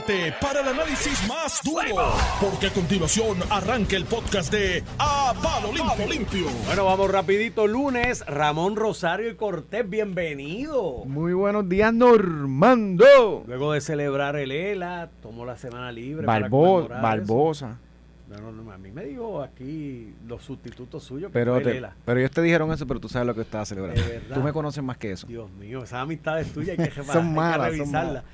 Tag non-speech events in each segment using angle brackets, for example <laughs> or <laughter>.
prepárate para el análisis más duro, porque a continuación arranca el podcast de A Palo Limpio. Limpio. Bueno, vamos rapidito. Lunes, Ramón Rosario y Cortés, bienvenido. Muy buenos días, Normando. Luego de celebrar el ELA, tomó la semana libre. Barbo- para conmemorar Barbosa. No, no, no, a mí me dijo aquí los sustitutos suyos que Pero, te- ELA. pero ellos te dijeron eso, pero tú sabes lo que estaba celebrando. De verdad. Tú me conoces más que eso. Dios mío, esas amistades tuyas hay que, <laughs> Son hay que malas, son malas.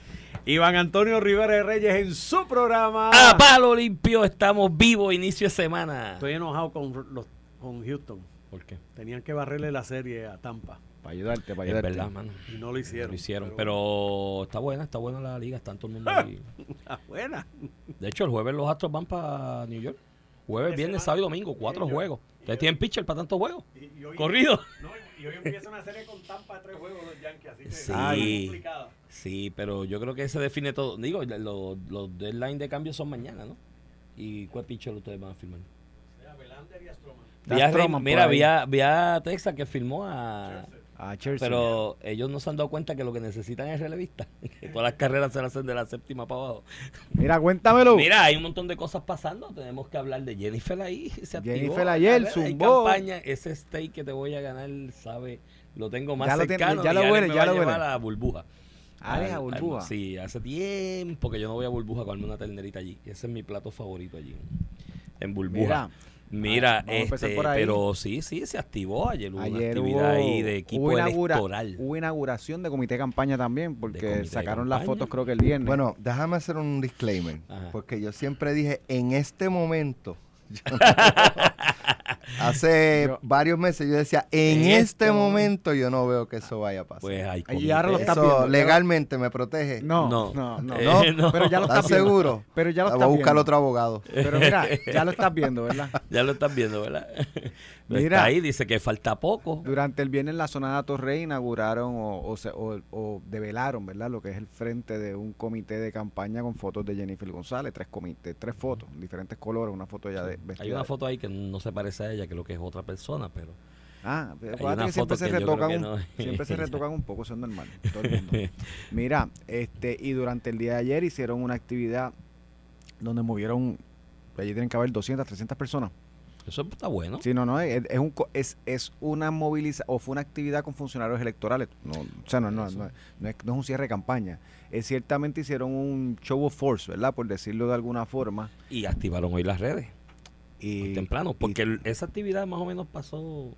Iván Antonio Rivera de Reyes en su programa. A palo limpio, estamos vivos, inicio de semana. Estoy enojado con, los, con Houston. ¿Por qué? Tenían que barrerle la serie a Tampa Para ayudarte, para Es ayudarte. verdad, mano. y no lo hicieron. Lo hicieron, pero está buena, está buena la liga, están todo el mundo <laughs> ahí. Ah, buena. De hecho, el jueves los Astros van para New York. Jueves, viernes, sábado y domingo, cuatro Y juegos. ¿Ustedes tienen pitcher para tantos juegos? Y- y hoy- Corrido. No, y hoy empieza una serie con Tampa de tres juegos los Yankees, así que Sí. está muy complicada. Sí, pero yo creo que se define todo. Digo, los, los deadline de cambio son mañana, ¿no? ¿Y cuál pitcher ustedes van a firmar? Y Stroman. Mira, ahí. vi a, vi a Texas que firmó a... A Chelsea. Pero ellos no se han dado cuenta que lo que necesitan es relevista. <laughs> Que todas las carreras se las hacen de la séptima para abajo. Mira, cuéntamelo. Mira, hay un montón de cosas pasando. Tenemos que hablar de Jennifer ahí. <laughs> Se activó. Jennifer ayer A ver, hay zumbó. campaña. Ese steak que te voy a ganar, sabe, lo tengo más Ya lo tiene- cercano. ya lo huele, me ya lo huele. a burbuja. Alex, a al- Burbuja. sí, hace tiempo que yo no voy a burbuja a comerme una ternerita allí. Ese es mi plato favorito allí. En burbuja. Mira, Mira, ah, este, por ahí. pero sí, sí, se activó ayer. Hubo una ayer actividad hubo, ahí de equipo hubo, inaugura- electoral. hubo inauguración de comité de campaña también, porque sacaron las fotos creo que el viernes. Bueno, déjame hacer un disclaimer, Ajá. porque yo siempre dije, en este momento, <laughs> yo no- hace Yo- varios meses yo decía, en, En este, este momento yo no veo que eso vaya a pasar. Pues hay Y ahora lo estás eso viendo, legalmente me protege. no, no. no, no, Eh, <laughs> no. Pero ya lo ¿Estás estás viendo. seguro? Pero ya lo Voy estás a buscar viendo. otro abogado. Pero mira, ya lo estás viendo, ¿verdad? <laughs> Ya lo están viendo, ¿verdad? <laughs> Mira. Está ahí, dice que falta poco. Durante el viernes en la zona de Torrey inauguraron o, o, se- o- o develaron, ¿verdad? Lo que es el frente de un comité de campaña con fotos de Jennifer González, tres comités, tres fotos, diferentes colores, una foto ya de vestida. Hay una foto ahí que no se parece a ella, que lo que es otra persona, pero Ah, una que siempre se que retocan no <laughs> siempre se retocan un poco, eso es normal, todo el mundo. <laughs> Mira, este y durante el día de ayer hicieron una actividad donde movieron allí tienen que haber 200, 300 personas. Eso está bueno. Sí, no, no, es, es un, es, es una movilización, o fue una actividad con funcionarios electorales. No, o sea, no, no, no, no es, no es un cierre de campaña. Es, ciertamente hicieron un show of force, ¿verdad? Por decirlo de alguna forma. Y activaron hoy las redes, Y, muy temprano, porque esa actividad más o menos pasó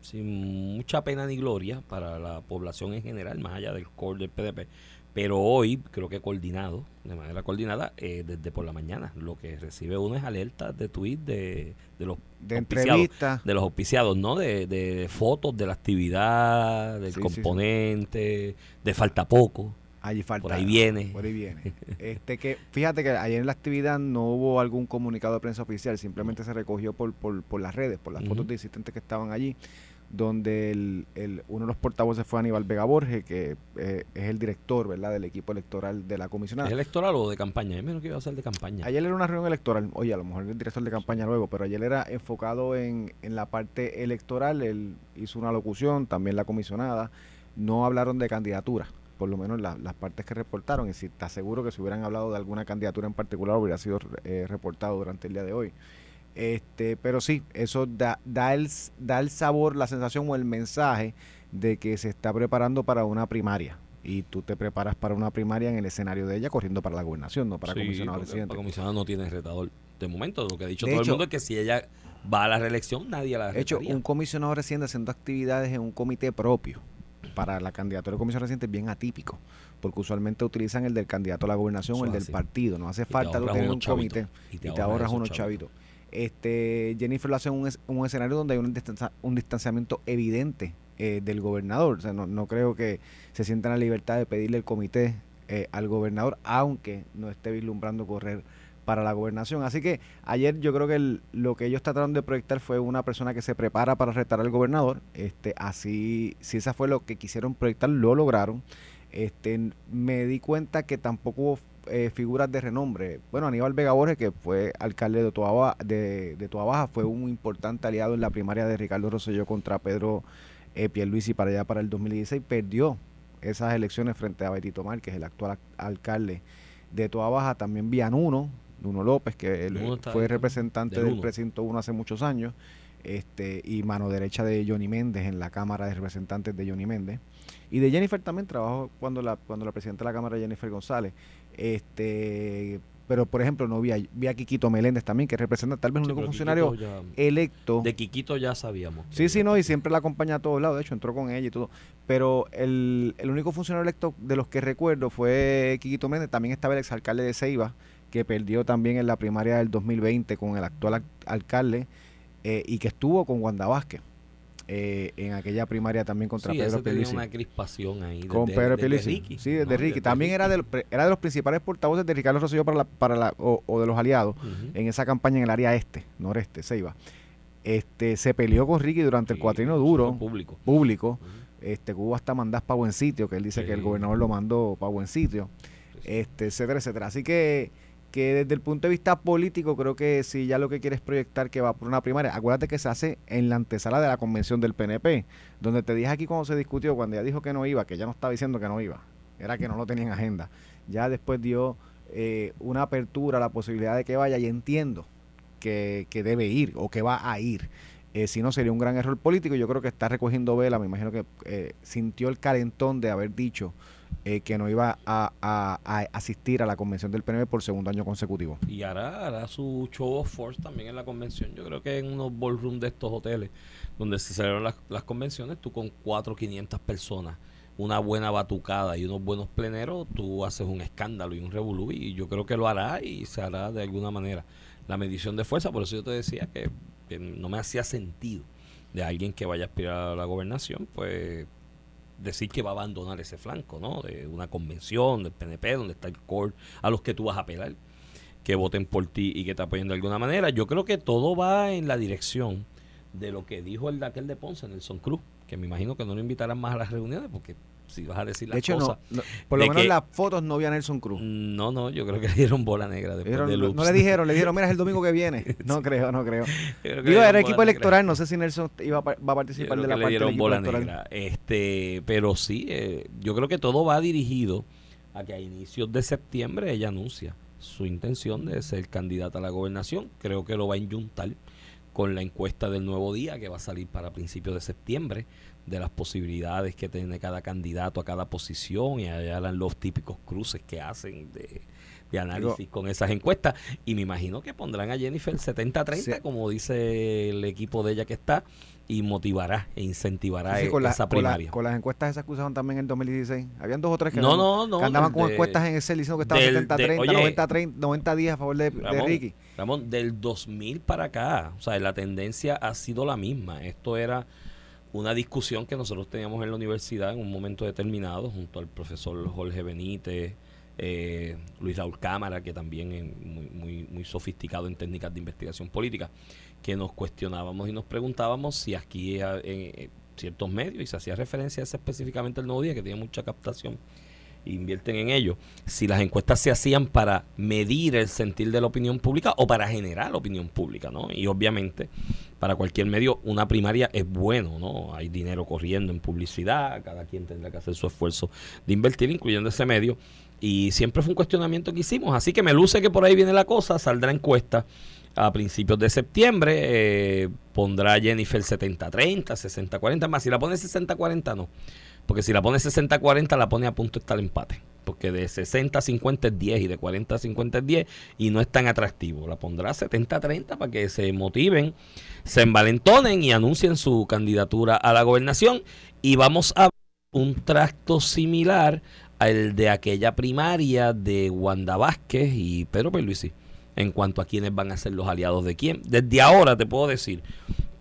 sin mucha pena ni gloria para la población en general, más allá del core del PDP. Pero hoy, creo que coordinado, de manera coordinada, eh, desde por la mañana, lo que recibe uno es alertas de tweet de, de los de auspiciados. de los auspiciados, ¿no? De, de fotos de la actividad, del Sí, sí, sí. componente, de falta poco. Allí falta. Por ahí viene. Por ahí viene. <laughs> Este que, fíjate que ayer en la actividad no hubo algún comunicado de prensa oficial, simplemente se recogió por, por, por las redes, por las fotos de asistentes que estaban allí, donde el, el- uno de los portavoces fue Aníbal Vega Borges, que eh, es el director, ¿verdad?, del equipo electoral de la comisionada. ¿Es electoral o de campaña? Yo menos que iba a ser de campaña. Ayer era una reunión electoral, oye, a lo mejor el director de campaña luego, pero ayer era enfocado en, en la parte electoral, él hizo una locución, también la comisionada, no hablaron de candidatura, por lo menos la- las partes que reportaron, y si está seguro que si hubieran hablado de alguna candidatura en particular hubiera sido eh, reportado durante el día de hoy. Este, pero sí, eso da, da, el, da el sabor, la sensación o el mensaje de que se está preparando para una primaria. Y tú te preparas para una primaria en el escenario de ella corriendo para la gobernación, no para Sí, comisionado presidente. La comisionada no tiene retador. De momento, lo que ha dicho De todo hecho- el mundo es que si ella va a la reelección, nadie la De hecho, un comisionado reciente haciendo actividades en un comité propio para la candidatura de comisionado reciente es bien atípico, porque usualmente utilizan el del candidato a la gobernación o el del así. partido. No hace Y falta ahorras tener un chavitos. comité Y y te ahorras esos unos chavitos. Este, Jennifer lo hace en un, es- un escenario donde hay un, un distanciamiento evidente eh, del gobernador. No, creo que se sientan la libertad de pedirle el comité eh, al gobernador, aunque no esté vislumbrando correr para la gobernación. Así que ayer yo creo que lo que ellos trataron de proyectar fue una persona que se prepara para retar al gobernador. Este, así, si esa fue lo que quisieron proyectar, lo lograron. Este, me di cuenta que tampoco hubo eh, figuras de renombre. Bueno, Aníbal Vega Borges, que fue alcalde de Toa, de, de Toa Baja, fue un importante aliado en la primaria de Ricardo Rosselló contra Pedro eh, Pierluisi para allá para el 2016, perdió esas elecciones frente a Betito Mar, que es el actual ac- alcalde De toda baja también vi a Nuno, López, que él fue ahí, representante del del Uno. precinto 1 hace muchos años, este, y mano derecha de Johnny Méndez en la Cámara de Representantes de Johnny Méndez. Y de Jennifer también trabajó cuando la, cuando la presidenta de la Cámara, Jennifer González. Este, pero por ejemplo, no vi a, vi a Quiquito Meléndez también, que representa tal vez el Sí, único pero funcionario ya- electo. de Quiquito ya sabíamos. Sí, sí, no, y siempre la acompaña a todos lados, de hecho entró con ella y todo. Pero el, el único funcionario electo de los que recuerdo fue Quiquito Méndez, también estaba el exalcalde de Ceiba, que perdió también en la primaria del 2020 con el actual al- alcalde eh, y que estuvo con Wanda Vázquez eh, en aquella primaria también contra Sí, Pedro Pierluisi. una crispación ahí. Con Pedro desde. Ricky, Sí, desde ¿no? Ricky. También era de, era de los principales portavoces de Ricardo Rosselló para la, para la, o, o de los aliados en esa campaña en el área este, noreste, Ceiba. Este, se peleó con Ricky durante el cuatrino duro, público. público. Ujú. Este, hubo hasta mandás para buen sitio, que él dice que el gobernador lo mandó para buen sitio, este, etcétera, etcétera. Así que, que desde el punto de vista político, creo que si ya lo que quieres proyectar que va por una primaria, acuérdate que se hace en la antesala de la convención del PNP, donde te dije aquí cuando se discutió, cuando ella dijo que no iba, que ella no estaba diciendo que no iba, era que no lo tenía en agenda. Ya después dio eh, una apertura a la posibilidad de que vaya y entiendo que, que debe ir o que va a ir. Eh, si no, sería un gran error político. Yo creo que está recogiendo vela. Me imagino que eh, sintió el calentón de haber dicho eh, que no iba a, a- a asistir a la convención del PNV por segundo año consecutivo. Y hará, hará su show of force también en la convención. Yo creo que en unos ballroom de estos hoteles donde se celebran las, las convenciones, tú con cuatro o 500 personas, una buena batucada y unos buenos pleneros, tú haces un escándalo y un revolú. Y yo creo que lo hará y se hará de alguna manera la medición de fuerza. Por eso yo te decía que, que no me hacía sentido de alguien que vaya a aspirar a la gobernación, pues decir que va a abandonar ese flanco, ¿no? De una convención del PNP donde está el core a los que tú vas a apelar que voten por ti y que te apoyen de alguna manera. Yo creo que todo va en la dirección de lo que dijo el de aquel de Ponce, Nelson Cruz, que me imagino que no lo invitarán más a las reuniones porque si vas a decir las De hecho, no, por lo menos en que- las fotos no vi a Nelson Cruz. No, no, yo creo que le dieron bola negra Le después de no, Loops. no le dijeron, le dijeron, mira, es el domingo que viene. <laughs> <laughs> No creo, no creo. Yo creo que le Digo, era equipo negra. electoral, no sé si Nelson iba a, va a Yo participar creo de que la le parte del dieron bola electoral. negra. Este, pero sí, eh, yo creo que todo va dirigido a que a inicios de septiembre ella anuncia su intención de ser candidata a la gobernación. Creo que lo va a inyuntar con la encuesta del nuevo día que va a salir para principios de septiembre de las posibilidades que tiene cada candidato a cada posición y allá harán los típicos cruces que hacen de, de análisis con esas encuestas y me imagino que pondrán a Jennifer 70-30 Sí. como dice el equipo de ella que está y motivará e incentivará Sí, e- con, la- esa con la- primaria. con las encuestas esas que usaban también en el 2016. Habían dos o tres que, No, no, no, que andaban del con de- encuestas en Excel diciendo que estaban del- 70, de- 30, oye, 90, 30, 90 días a favor de, de Ramón, Ricky. Ramón, del 2000 para acá, o sea, la tendencia ha sido la misma. Esto era una discusión que nosotros teníamos en la universidad en un momento determinado, junto al profesor Jorge Benítez, eh, Luis Raúl Cámara, que también es muy, muy, muy sofisticado en técnicas de investigación política, que nos cuestionábamos y nos preguntábamos si aquí eh, en ciertos medios, y se hacía referencia a ese específicamente el nuevo día, que tiene mucha captación, invierten en ello, si las encuestas se hacían para medir el sentir de la opinión pública o para generar opinión pública, ¿no? Y obviamente, para cualquier medio, una primaria es bueno, ¿no? Hay dinero corriendo en publicidad, cada quien tendrá que hacer su esfuerzo de invertir, incluyendo ese medio. Y siempre fue un cuestionamiento que hicimos, así que me luce que por ahí viene la cosa, saldrá encuesta a principios de septiembre, eh, pondrá Jennifer 70-30, 60-40, más si la pone 60-40 no, porque si la pone 60-40 la pone a punto de estar el empate. Porque de 60-50 es 10 y de 40-50 es 10 y no es tan atractivo. La pondrá 70-30 para que se motiven, se envalentonen y anuncien su candidatura a la gobernación. Y vamos a ver un tracto similar al de aquella primaria de Wanda Vázquez y Pedro Pierluisi en cuanto a quiénes van a ser los aliados de quién. Desde ahora te puedo decir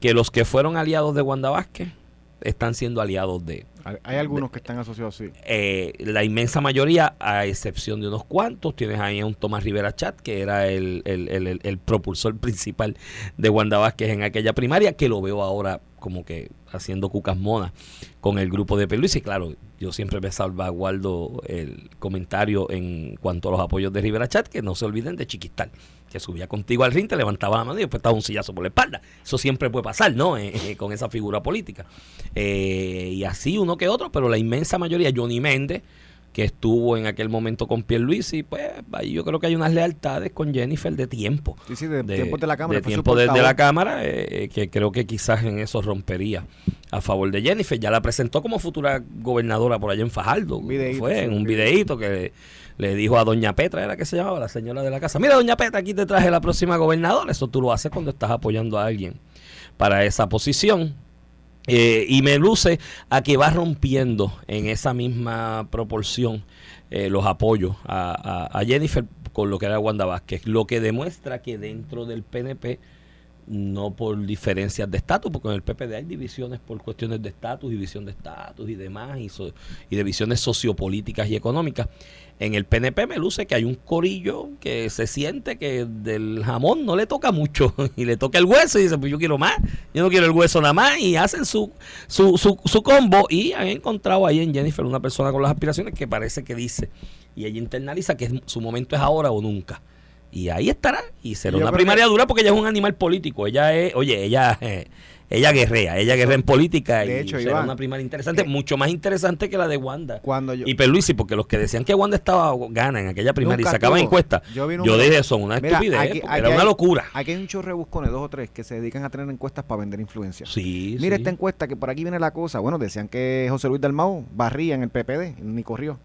que los que fueron aliados de Wanda Vázquez están siendo aliados de Hay, hay algunos que están asociados, sí. eh, la inmensa mayoría, a excepción de unos cuantos. Tienes ahí a un Tomás Rivera Chat, que era el, el, el- propulsor <laughs> principal de Wanda Vázquez en aquella primaria, que lo veo ahora como que haciendo cucas monas con el grupo de Peluís. Y claro, yo siempre me salvaguardo el comentario en cuanto a los apoyos de Rivera Chat, que no se olviden de Chiquistal, que subía contigo al ring, te levantaba la mano y después estaba un sillazo por la espalda. Eso siempre puede pasar, ¿no? Eh, eh, con esa figura política. Eh, y así uno que otro, pero la inmensa mayoría, Johnny Méndez, que estuvo en aquel momento con Pierluisi, pues ahí yo creo que hay unas lealtades con Jennifer de tiempo. Sí, sí, de, tiempo de la Cámara. De tiempo desde portavoz. la Cámara, eh, que creo que quizás en eso rompería a favor de Jennifer. Ya la presentó como futura gobernadora por allá en Fajardo. Videíto, Fue en un un videíto que le, dijo a Doña Petra, era que se llamaba la señora de la casa. Mira, Doña Petra, aquí te traje la próxima gobernadora. Eso tú lo haces cuando estás apoyando a alguien para esa posición. Eh, y me luce a que va rompiendo en esa misma proporción eh, los apoyos a, a- a Jennifer con lo que era Wanda Vázquez, lo que demuestra que dentro del PNP, no por diferencias de estatus, porque en el PPD hay divisiones por cuestiones de estatus y visión de estatus y demás, y, so- y de visiones sociopolíticas y económicas. En el PNP me luce que hay un corillo que se siente que del jamón no le toca mucho <laughs> y le toca el hueso y dice, pues yo quiero más, yo no quiero el hueso nada más y hacen su, su, su, su combo y han encontrado ahí en Jennifer una persona con las aspiraciones que parece que dice y ella internaliza que su momento es ahora o nunca. Y ahí estará y será Yo una primaria dura porque ella es un animal político. Ella es, oye, ella eh, ella guerrea, ella guerrea en política de y hecho, será Iván, una primaria interesante, eh, mucho más interesante que la de Wanda. Cuando yo, Y Perluisi, porque los que decían que Wanda estaba gana en aquella primaria y sacaban encuestas, Yo yo, vi números. dije eso, una Mira, estupidez, aquí- aquí era una locura. Aquí hay muchos rebuscones, dos o tres, que se dedican a tener encuestas para vender influencia. Sí, Mira sí. esta encuesta, que por aquí viene la cosa. Bueno, decían que José Luis Dalmau barría en el PPD, ni corrió.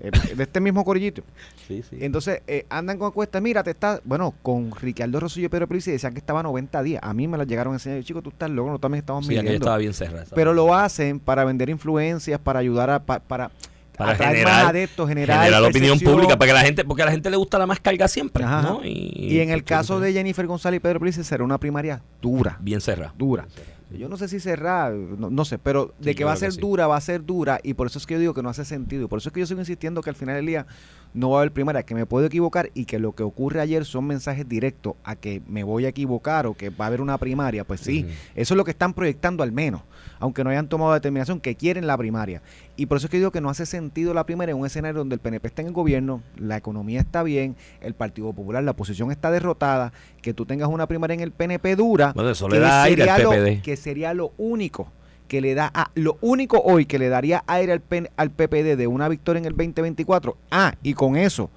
Eh, <laughs> de este mismo corillito. Sí, sí. Entonces, eh, andan con encuestas. Mira, te está. Bueno, con Ricardo Rosillo y Pedro Pérez decían que estaba a 90 días. A mí me las llegaron a enseñar. Chico, tú estás loco, nosotros también estamos Sí, midiendo. estaba bien cerrada. Pero lo hacen para vender influencias, para ayudar a. pa- para Para generar- adeptos, generar, generar la opinión pública, para que la gente, porque a la gente le gusta la más carga siempre. ¿no? Y en el porque- caso de Jennifer González y Pedro Pérez será una primaria dura. bien cerrada. dura. Yo no sé si cerrar, no, no sé, pero de Sí, que va a ser que sí. dura, va a ser dura, y por eso es que yo digo que no hace sentido. Y por eso es que yo sigo insistiendo que al final del día no va a haber primaria, que me puedo equivocar y que lo que ocurre ayer son mensajes directos a que me voy a equivocar o que va a haber una primaria. Pues sí, eso es lo que están proyectando al menos, aunque no hayan tomado determinación, que quieren la primaria. Y por eso es que digo que no hace sentido la primaria en un escenario donde el PNP está en el gobierno, la economía está bien, el Partido Popular, la oposición está derrotada, que tú tengas una primaria en el PNP dura, Bueno, eso que le da aire al sería lo- que sería lo único que le da a, lo único hoy que le daría aire al, PN al PPD de una victoria en el 2024. Ah, y con eso,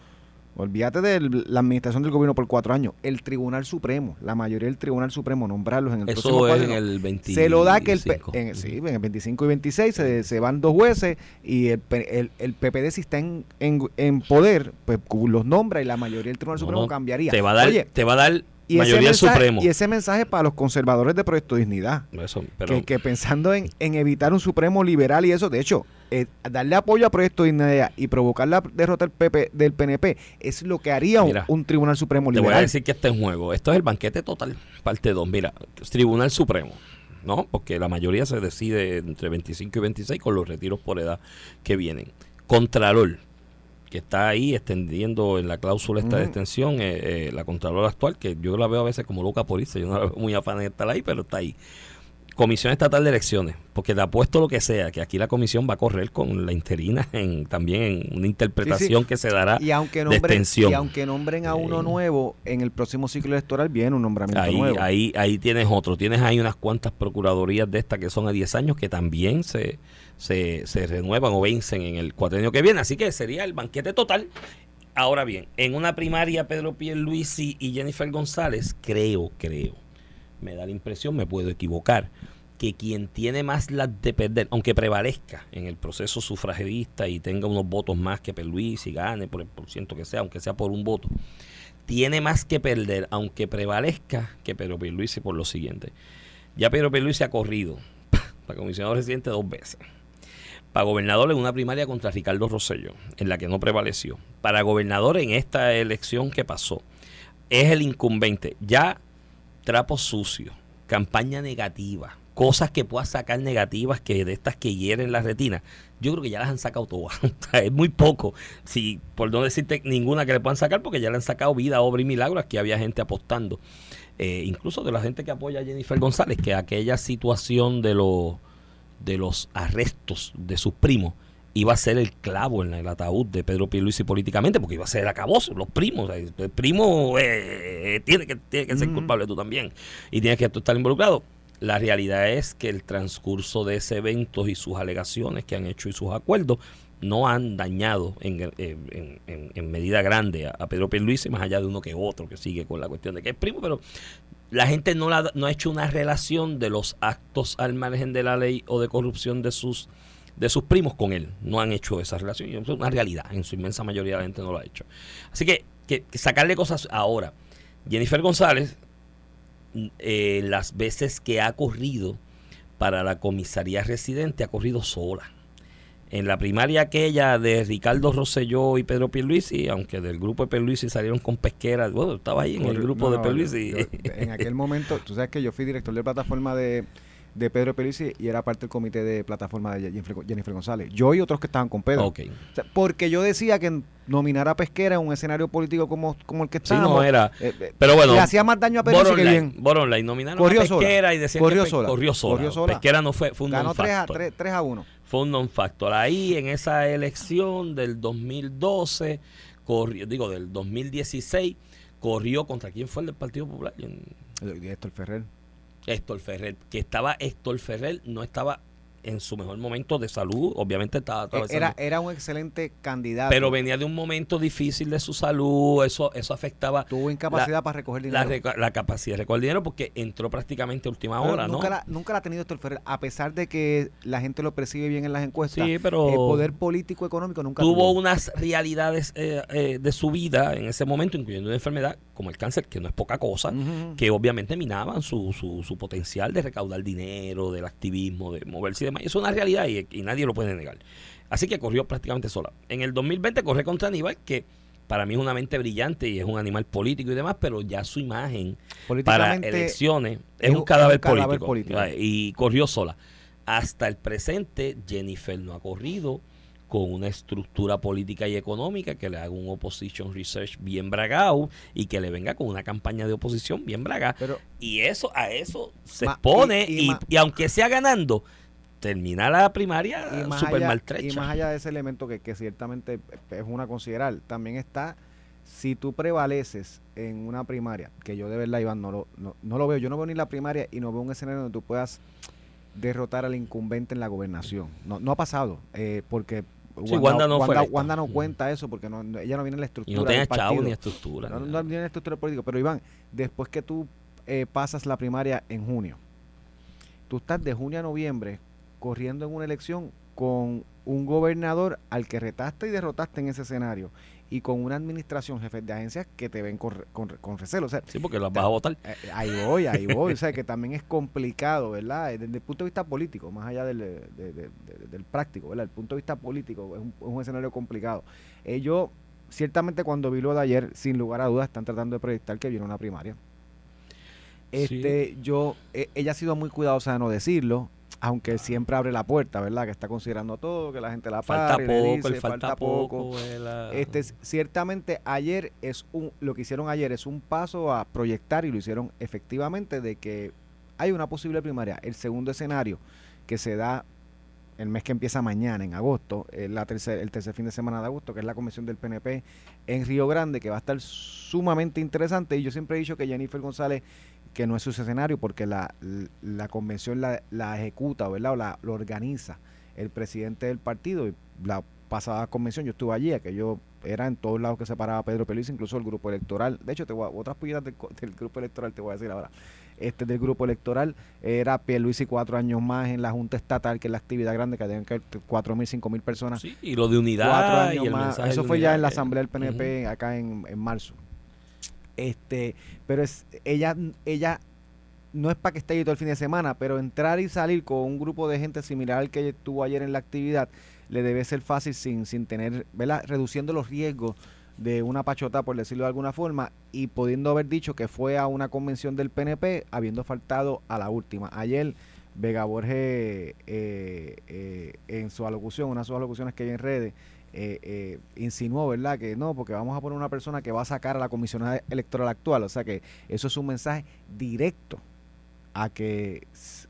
olvídate de la administración del gobierno por cuatro años, el Tribunal Supremo, la mayoría del Tribunal Supremo, nombrarlos en el próximo Eso es cuadro, en el 25. se lo da que el, en, sí, en el 25 y 26 se, se van dos jueces y el, el, el PPD si está en, en, en poder, pues los nombra y la mayoría del Tribunal Supremo no, cambiaría. Te va a dar, Oye, te va a dar y ese, mayoría del mensaje, Supremo. y ese mensaje para los conservadores de Proyecto Dignidad. Eso, pero que, que pensando en, en evitar un Supremo liberal y eso, de hecho, eh, darle apoyo a Proyecto Dignidad y provocar la derrota del, PP, del PNP es lo que haría un, Mira, un Tribunal Supremo te voy a liberal. decir que está en juego. Esto es el banquete total, parte 2. Mira, Tribunal Supremo, ¿no? Porque la mayoría se decide entre 25 y 26 con los retiros por edad que vienen. Contralor, que está ahí extendiendo en la cláusula esta de Ujú. extensión, eh, eh, la Contralor actual, que yo la veo a veces como loca por irse, yo no la veo muy afán de estar ahí, pero está ahí. Comisión Estatal de Elecciones, porque te apuesto lo que sea, que aquí la comisión va a correr con la interina <laughs> en, también en una interpretación que se dará y aunque de nombren, extensión. y aunque nombren a uno Eh. nuevo, en el próximo ciclo electoral viene un nombramiento Ahí, nuevo. ahí, ahí tienes otro. Tienes ahí unas cuantas procuradurías de estas que son a 10 años que también se, se, se renuevan o vencen en el cuatrienio que viene. Así que sería el banquete total. Ahora bien, en una primaria Pedro Pierluisi y Jennifer González, creo, creo, me da la impresión, me puedo equivocar, que quien tiene más las de perder, aunque prevalezca en el proceso sufragista y tenga unos votos más que Pierluisi gane por el porciento que sea, aunque sea por un voto, tiene más que perder, aunque prevalezca, que Pedro Pierluisi por lo siguiente. Ya Pedro Pierluisi ha corrido <laughs> para comisionado residente dos veces. Para gobernador en una primaria contra Ricardo Rosello, en la que no prevaleció. Para gobernador en esta elección que pasó, es el incumbente. Ya trapo sucio, campaña negativa, cosas que pueda sacar negativas que de estas que hieren la retina. Yo creo que ya las han sacado todas. <laughs> Es muy poco. Si, por no decirte ninguna que le puedan sacar, porque ya le han sacado vida, obra y milagro. Aquí había gente apostando. Eh, incluso de la gente que apoya a Jennifer González, que aquella situación de los de los arrestos de sus primos iba a ser el clavo en el ataúd de Pedro Pierluisi políticamente, porque iba a ser el acabose, los primos. El primo eh, tiene que, tiene que ser culpable tú también. Y tienes que tú estar involucrado. La realidad es que el transcurso de ese evento y sus alegaciones que han hecho y sus acuerdos no han dañado en, eh, en- en- en medida grande a, a Pedro Pierluisi, más allá de uno que otro que sigue con la cuestión de que es primo, pero la gente no, la- no ha hecho una relación de los actos al margen de la ley o de corrupción de sus de sus primos con él. No han hecho esa relación. es una realidad. En su inmensa mayoría la gente no lo ha hecho. Así que, que- que sacarle cosas ahora. Jennifer González, mm, eh, las veces que ha corrido para la comisaría residente, ha corrido sola. En la primaria aquella de Ricardo Rosselló y Pedro Pierluisi, aunque del grupo de Pierluisi salieron con pesqueras, bueno, estaba ahí en el grupo no, de Pierluisi. yo- yo- en aquel momento, tú sabes que yo fui director de plataforma de, de Pedro Pelici y era parte del comité de plataforma de Jennifer, Jennifer González. Yo y otros que estaban con Pedro. Ok. O sea, porque yo decía que nominar a Pesquera en un escenario político como, como el que Sí, estábamos. no era. eh, eh, Pero bueno, le hacía más daño a Pedro que bien. bottom line, nominaron Corrió a sola. Pesquera y decían Corrió que sola. corrió sola. Corrió sola. Pesquera no fue, fue un Ganó 3 a, non-factor. 3, 3 a 1. Fue un non-factor. Ahí en esa elección del 2012, corrió, digo, del 2016, corrió contra quién fue el del Partido Popular. Yo- Héctor Ferrer. Héctor Ferrer, que estaba Héctor Ferrer, no estaba en su mejor momento de salud, obviamente estaba atravesando- Eh, Era, era un excelente candidato. pero venía de un momento difícil de su salud, eso eso afectaba Tuvo incapacidad para recoger dinero. la capacidad de recoger dinero porque entró prácticamente a última Pero hora, ¿no? nunca, la, nunca la ha tenido Héctor Ferrer, a pesar de que la gente lo percibe bien en las encuestas. Sí, pero el poder político económico nunca tuvo unas realidades eh, eh, de su vida en ese momento, incluyendo una enfermedad como el cáncer, que no es poca cosa, que obviamente minaban su, su, su potencial de recaudar dinero, del activismo, de moverse y demás. Es una realidad y, y nadie lo puede negar. Así que corrió prácticamente sola. En el 2020 corre contra Aníbal, que para mí es una mente brillante y es un animal político y demás, pero ya su imagen para elecciones es es un cadáver, es un cadáver político. Y corrió sola. Hasta el presente, Jennifer no ha corrido con una estructura política y económica que le haga un opposition research bien bragado y que le venga con una campaña de oposición bien bragada. pero Y eso, a eso se expone y- y, y ma- y aunque sea ganando, termina la primaria y súper allá, y maltrecha. más allá de ese elemento que, que ciertamente es una considerar, también está si tú prevaleces en una primaria, que yo de verdad, Iván, no lo, no, no lo veo, yo no veo ni la primaria y no veo un escenario donde tú puedas derrotar al incumbente en la gobernación. No, no ha pasado, eh, porque Sí, Wanda no Wanda. Wanda no cuenta eso, porque no, no- ella no viene en la y estructura no del chavo partido. ni estructura. No, no, no viene en la estructura política, pero Iván, después que tú eh, pasas la primaria en junio, tú estás de junio a noviembre corriendo en una elección con un gobernador al que retaste y derrotaste en ese escenario y con una administración, jefes de agencias que te ven con, con, con recelo. O sea, Sí, porque las vas a votar. eh, ahí voy, ahí voy. o sea, que también es complicado, ¿verdad? Eh, Desde el punto de vista político, más allá del, de- de- de- del práctico, ¿verdad? El punto de vista político es un, es un escenario complicado. Eh, yo, ciertamente, cuando vi lo de ayer, sin lugar a dudas, están tratando de proyectar que viene una primaria. Este, yo, eh, ella ha sido muy cuidadosa de no decirlo, aunque siempre abre la puerta, ¿verdad? Que está considerando todo, que la gente la Falta para le poco, dice, el falta, poco. la- este, c- ciertamente ayer es un, lo que hicieron ayer es un paso a proyectar y lo hicieron efectivamente de que hay una posible primaria. El segundo escenario que se da el mes que empieza mañana, en agosto, eh, la tercer, el tercer fin de semana de agosto, que es la convención del PNP en Río Grande, que va a estar sumamente interesante. Y yo siempre he dicho que Jennifer González, que no es su escenario, porque la, la convención la, la ejecuta, ¿verdad? O la, lo organiza el presidente del partido. Y la pasada convención yo estuve allí, que era en todos lados que se paraba Pedro Peliz, incluso el grupo electoral. De hecho, te voy a- otras pullitas del, del grupo electoral te voy a decir ahora. Este del grupo electoral era Pierluisi cuatro años más en la Junta Estatal, que es la actividad grande, que tienen que haber cuatro mil, cinco mil personas. Sí, y lo de unidad. cuatro y años el más. Eso fue ya en la que- asamblea del PNP acá en, en marzo. Este, pero es ella ella no es para que esté ahí todo el fin de semana, pero entrar y salir con un grupo de gente similar al que estuvo ayer en la actividad le debe ser fácil sin, sin tener, ¿verdad? Reduciendo los riesgos de una pachota, por decirlo de alguna forma, y pudiendo haber dicho que fue a una convención del PNP, habiendo faltado a la última. Ayer, Vega Borges, eh, eh, en su alocución, una de sus alocuciones que hay en redes, eh, insinuó, ¿verdad? Que no, porque vamos a poner una persona que va a sacar a la comisionada electoral actual. O sea que eso es un mensaje directo a que,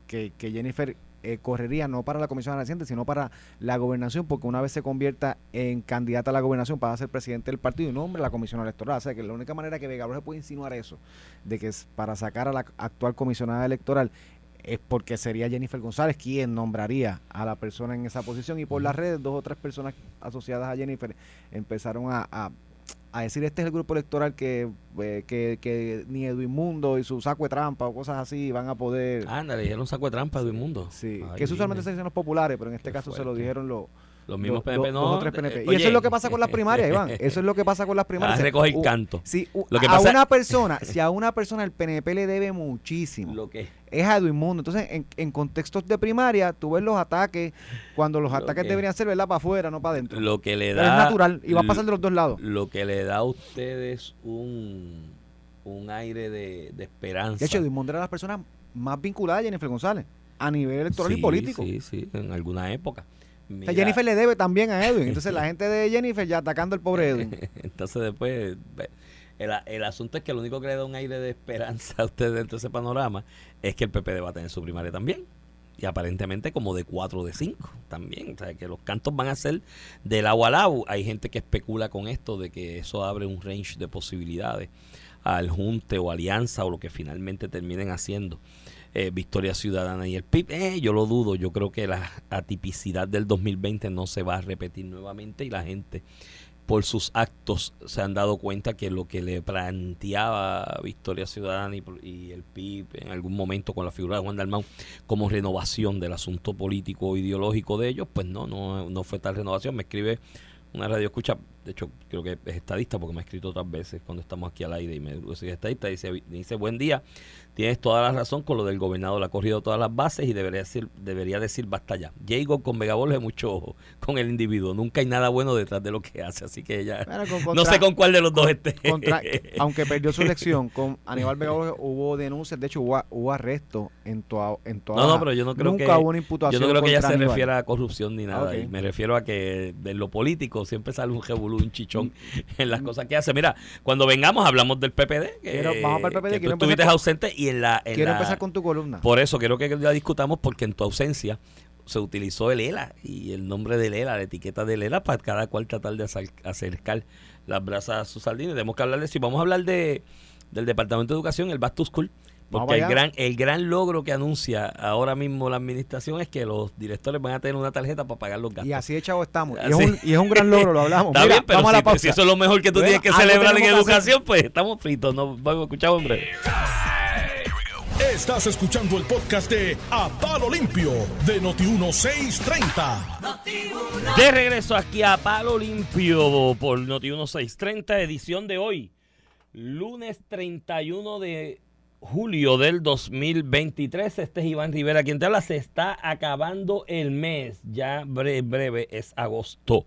que, que Jennifer eh, correría no para la comisión reciente, sino para la gobernación, porque una vez se convierta en candidata a la gobernación para ser presidente del partido y nombre a la comisión electoral. O sea que la única manera que Vega Borges puede insinuar eso, de que es para sacar a la actual comisionada electoral, es porque sería Jennifer González quien nombraría a la persona en esa posición y por las redes dos o tres personas asociadas a Jennifer empezaron a, a- a decir este es el grupo electoral que, eh, que, que ni Edwin Mundo y su saco de trampa o cosas así van a poder... Ándale, dijeron saco de trampa de mundo. Sí, Ay, que eso usualmente se dicen los populares, pero en este caso se lo dijeron los, Los mismos PNP, no. dos o tres eh, PNP. y oye, <laughs> eso es lo que pasa con las primarias, Iván. Eso es lo que pasa con las primarias. Ah, recoge el canto. Lo que a pasa- una persona, si a una persona el PNP le debe muchísimo, Lo que es a Edwin Mundo. Entonces, en, en contextos de primaria, tú ves los ataques cuando los Lo ataques que- deberían ser, ¿verdad? Para afuera, no para adentro. lo que le Pero da es natural y va a pasar de los dos lados. Lo que le da a ustedes un un aire de, de esperanza. De hecho, Edwin Mundo era las personas más vinculadas a Jennifer González a nivel electoral Sí, y político. Sí, sí, en alguna época. O Mira, sea, Jennifer le debe también a <laughs> Edwin. Entonces, la gente de Jennifer ya atacando al pobre Edwin. <laughs> Entonces después, el, el asunto es que lo único que le da un aire de esperanza a ustedes dentro de ese panorama es que el PPD va a tener su primaria también. Y aparentemente como de 4 de 5 también. O sea, que los cantos van a ser del agua al agua. Hay gente que especula con esto de que eso abre un range de posibilidades al junte o alianza o lo que finalmente terminen haciendo. eh, Victoria Ciudadana y el PIB. Eh, yo lo dudo, yo creo que la atipicidad del 2020 no se va a repetir nuevamente y la gente por sus actos se han dado cuenta que lo que le planteaba Victoria Ciudadana y, y el PIB en algún momento con la figura de Juan Dalmau como renovación del asunto político ideológico de ellos, pues no, no, no fue tal renovación. Me escribe una radio escucha, de hecho creo que es estadista porque me ha escrito otras veces cuando estamos aquí al aire y me dice estadista, dice, dice buen día, tienes toda la razón con lo del gobernador, le ha corrido todas las bases y debería decir, debería decir basta ya. Diego con Vega Borges mucho ojo con el individuo, nunca hay nada bueno detrás de lo que hace, así que ella <laughs> no sé con cuál de los dos esté. contra- <laughs> aunque perdió su elección, con Aníbal Vega Borges hubo denuncias, de hecho hubo, hubo arresto en toda en toda No, no, pero yo no creo nunca que hubo una imputación yo no creo que ella se Aníbal. refiera a corrupción ni nada. ok. ahí. Me refiero a que de lo político siempre sale un revolú, un chichón <laughs> en las cosas que hace. Mira, cuando vengamos hablamos del PPD. Vamos para el PPD, que tú quiero estuviste ausente y en la... en Quiero la- empezar con tu columna. Por eso quiero que la discutamos porque en tu ausencia se utilizó el ELA y el nombre del ELA, la etiqueta del ELA para cada cual tratar de acer- acercar las brasas a sus sardines. Tenemos que hablar de si vamos a hablar de del Departamento de Educación, el Back to School, porque el gran el gran logro que anuncia ahora mismo la administración es que los directores van a tener una tarjeta para pagar los gastos. Y así de chavo estamos. Y es, un, y es un gran logro, lo hablamos. <laughs> Está Mira, bien, pero vamos a la si, pausa. si eso es lo mejor que tú Bueno, tienes que celebrar en que educación, pues estamos fritos. Nos vamos a escuchar, hombre. Estás escuchando el podcast de A Palo Limpio de Noti1630. De regreso aquí a Palo Limpio por Noti 1630, edición de hoy, lunes 31 de julio del 2023. Este es Iván Rivera quien te habla. Se está acabando el mes, ya breve, breve es agosto.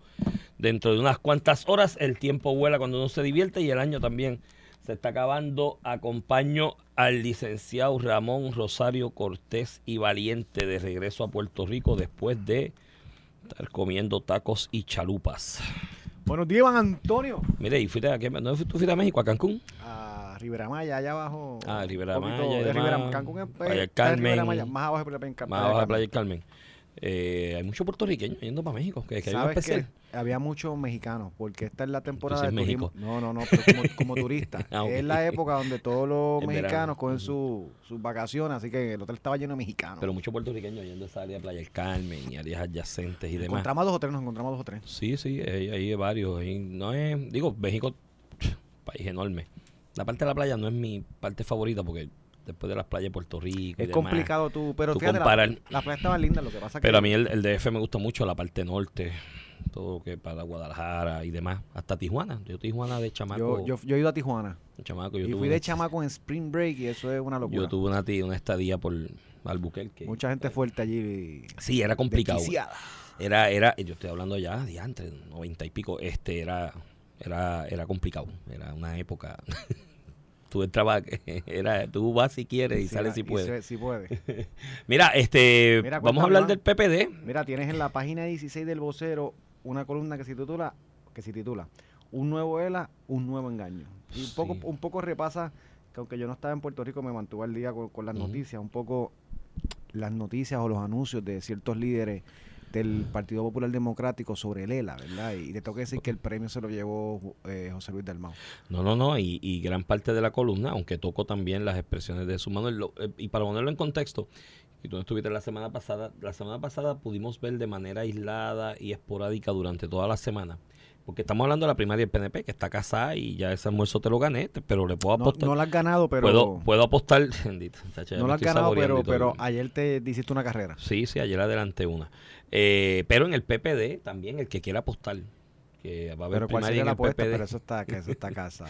Dentro de unas cuantas horas el tiempo vuela cuando uno se divierte y el año también se está acabando. Acompaño al licenciado Ramón Rosario Cortés y Valiente de regreso a Puerto Rico después de estar comiendo tacos y chalupas. Buenos días, Iván Antonio. Mire, ¿y fuiste a, ¿no tú fuiste a México, a Cancún? A Rivera Maya, allá abajo. Ah, Rivera Maya de. Rivera, Cancún es Playa Rivera Carmen. Maya, más abajo de Playa. Más abajo de Playa Carmen. Eh, hay muchos puertorriqueños yendo para México, que, que ¿Sabes qué? Había muchos mexicanos, porque esta es la temporada Entonces, de turismo. México. No, no, no, pero como, como turista. <laughs> Ah. Es la época donde todos los <laughs> El mexicanos verano. cogen su- sus vacaciones, así que el hotel estaba lleno de mexicanos. Pero muchos puertorriqueños yendo a esa área de Playa del Carmen y áreas adyacentes y demás. encontramos dos o tres, nos encontramos dos o tres. Sí, sí, hay, hay varios. no es, digo, México, país enorme. La parte de la playa no es mi parte favorita porque después de las playas de Puerto Rico. y Es demás, complicado tú, pero tú fíjate, la- comparar- las playas estaban lindas, lo que pasa que... Pero a mí el, el DF me gusta mucho, la parte norte, todo lo que para Guadalajara y demás, hasta Tijuana. Yo Tijuana de chamaco. yo, yo, yo he ido a Tijuana chamaco yo y fui una- de chamaco en Spring Break y eso es una locura. Yo tuve una, una estadía por Albuquerque. Mucha gente fuerte allí. Sí, era complicado. Era, era, yo estoy hablando ya de antes, noventa y pico, este era, era, era complicado. Era una época. <laughs> tú entrabas, <laughs> era, tú vas si quieres y sales la- si puedes. se- si puede. <laughs> Mira, este, Mira, vamos a hablar del PPD. Mira, tienes en la página 16 del vocero una columna que se titula, que se titula Un nuevo ELA, un nuevo engaño. Y un poco, un poco repasa, que aunque yo no estaba en Puerto Rico, me mantuve al día con, con las noticias, un poco las noticias o los anuncios de ciertos líderes del Partido Popular Democrático sobre el ELA, ¿verdad? Y le tengo que decir que el premio se lo llevó eh, José Luis Dalmau. No, no, no, y, y gran parte de la columna, aunque toco también las expresiones de su Manuel, lo- eh, y para ponerlo en contexto, y tú estuviste la semana pasada, la semana pasada pudimos ver de manera aislada y esporádica durante toda la semana. Porque estamos hablando de la primaria del PNP, que está casada y ya ese almuerzo te lo gané, pero le puedo No, apostar. no la has ganado, pero. puedo, puedo apostar. <laughs> bendito, no la has ganado, pero, pero ayer te hiciste una carrera. Sí, sí, ayer adelanté una. Eh, pero en el PPD también, el que quiera apostar, que va a haber Pero ¿cuál sería la apuesta? Pero eso está, que eso está casado.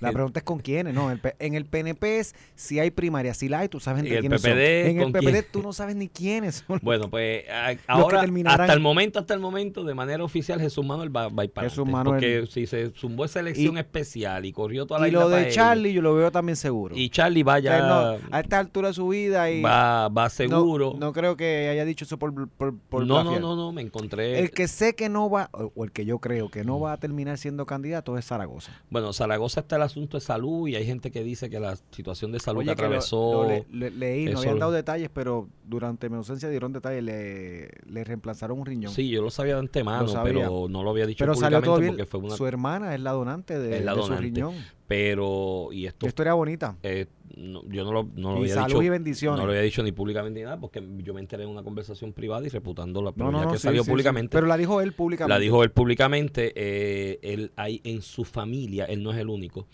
La pregunta es con quiénes, no. el en el PNP es si hay primaria, si la hay, tú sabes ¿Y entre el quiénes PPD son. En el PPD quién? tú no sabes ni quiénes son. Bueno, pues <laughs> a- ahora, hasta el momento, hasta el momento, de manera oficial, Jesús Manuel va, va a ir para Jesús Manuel. Porque si se zumbó esa elección Y- especial y corrió toda la y lo de él, Charlie yo lo veo también seguro. Y Charlie vaya, no, a esta altura de su vida y va, va seguro. No, creo que haya dicho eso por, por, por no, no, no, no, me encontré. El que sé que no va, o el que yo creo que no va a terminar siendo candidato es Zaragoza. Bueno, Zaragoza está el asunto de salud y hay gente que dice que la situación de salud que Oye, que lo- atravesó. lo le- le- leí, no habían dado detalles, pero durante mi ausencia dieron detalles, le, le reemplazaron un riñón. Sí, yo lo sabía de antemano, pero no lo había dicho pero salió públicamente todo bien. porque fue una. Su hermana es la donante de, la de su donante. riñón. Pero, y esto, Qué historia bonita. eh, no- yo no lo, no lo había salud dicho. y bendiciones. No lo había dicho ni públicamente ni nada, porque yo me enteré en una conversación privada y reputándola, pero no, no, que sí, salió sí, sí. públicamente. Pero la dijo él públicamente. La dijo él públicamente, eh, él hay en su familia, él no es el único.